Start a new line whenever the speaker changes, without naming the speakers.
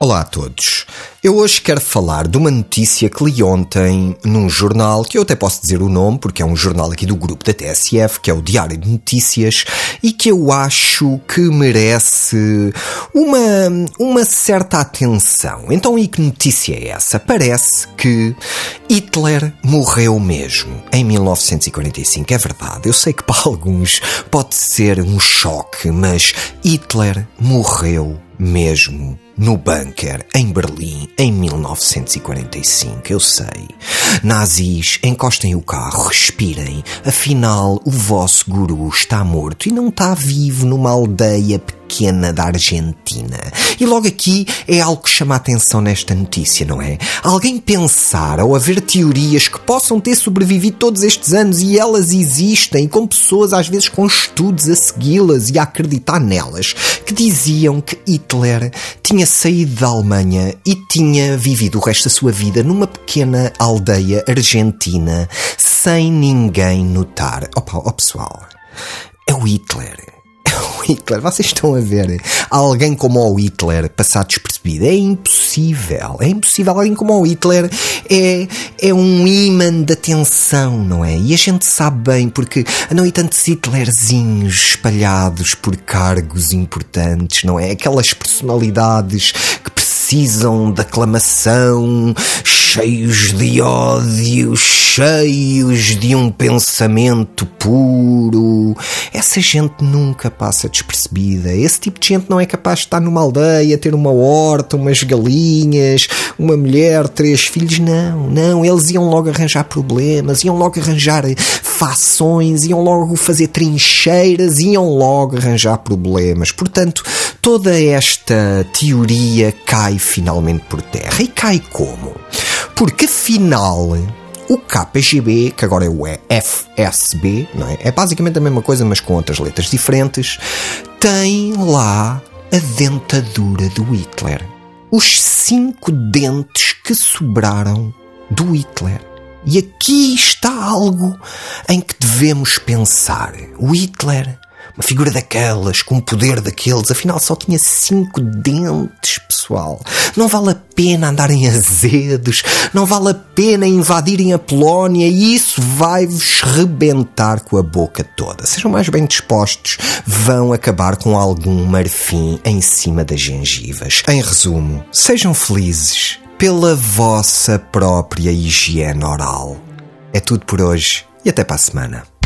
Olá a todos. Eu hoje quero falar de uma notícia que li ontem num jornal, que eu até posso dizer o nome, porque é um jornal aqui do grupo da TSF, que é o Diário de Notícias, e que eu acho que merece uma, uma certa atenção. Então, e que notícia é essa? Parece que Hitler morreu mesmo em 1945. É verdade, eu sei que para alguns pode ser um choque, mas Hitler morreu mesmo no bunker em Berlim em 1945, eu sei. Nazis, encostem o carro, respirem. Afinal, o vosso guru está morto e não está vivo numa aldeia pequena da Argentina. E logo aqui é algo que chama a atenção nesta notícia, não é? Alguém pensar ou haver teorias que possam ter sobrevivido todos estes anos e elas existem, e com pessoas às vezes com estudos a segui-las e a acreditar nelas, que diziam que Hitler tinha saído da Alemanha e tinha vivido o resto da sua vida numa pequena aldeia argentina sem ninguém notar. Opa, oh pessoal, é o Hitler Hitler. Vocês estão a ver alguém como o Hitler passar despercebido. É impossível. É impossível. Alguém como o Hitler é, é um imã de atenção, não é? E a gente sabe bem porque não há tantos Hitlerzinhos espalhados por cargos importantes, não é? Aquelas personalidades precisam de aclamação, cheios de ódio, cheios de um pensamento puro. Essa gente nunca passa despercebida. Esse tipo de gente não é capaz de estar numa aldeia, ter uma horta, umas galinhas, uma mulher, três filhos. Não, não. Eles iam logo arranjar problemas, iam logo arranjar fações, iam logo fazer trincheiras, iam logo arranjar problemas. Portanto, toda esta teoria cai finalmente por terra. E cai como? Porque afinal, o KGB, que agora é o FSB, não é? é basicamente a mesma coisa, mas com outras letras diferentes, tem lá a dentadura do Hitler. Os cinco dentes que sobraram do Hitler. E aqui está algo em que devemos pensar. O Hitler uma figura daquelas, com o poder daqueles, afinal só tinha cinco dentes, pessoal. Não vale a pena andarem azedos, não vale a pena invadirem a Polónia e isso vai-vos rebentar com a boca toda. Sejam mais bem dispostos, vão acabar com algum marfim em cima das gengivas. Em resumo, sejam felizes pela vossa própria higiene oral. É tudo por hoje e até para a semana.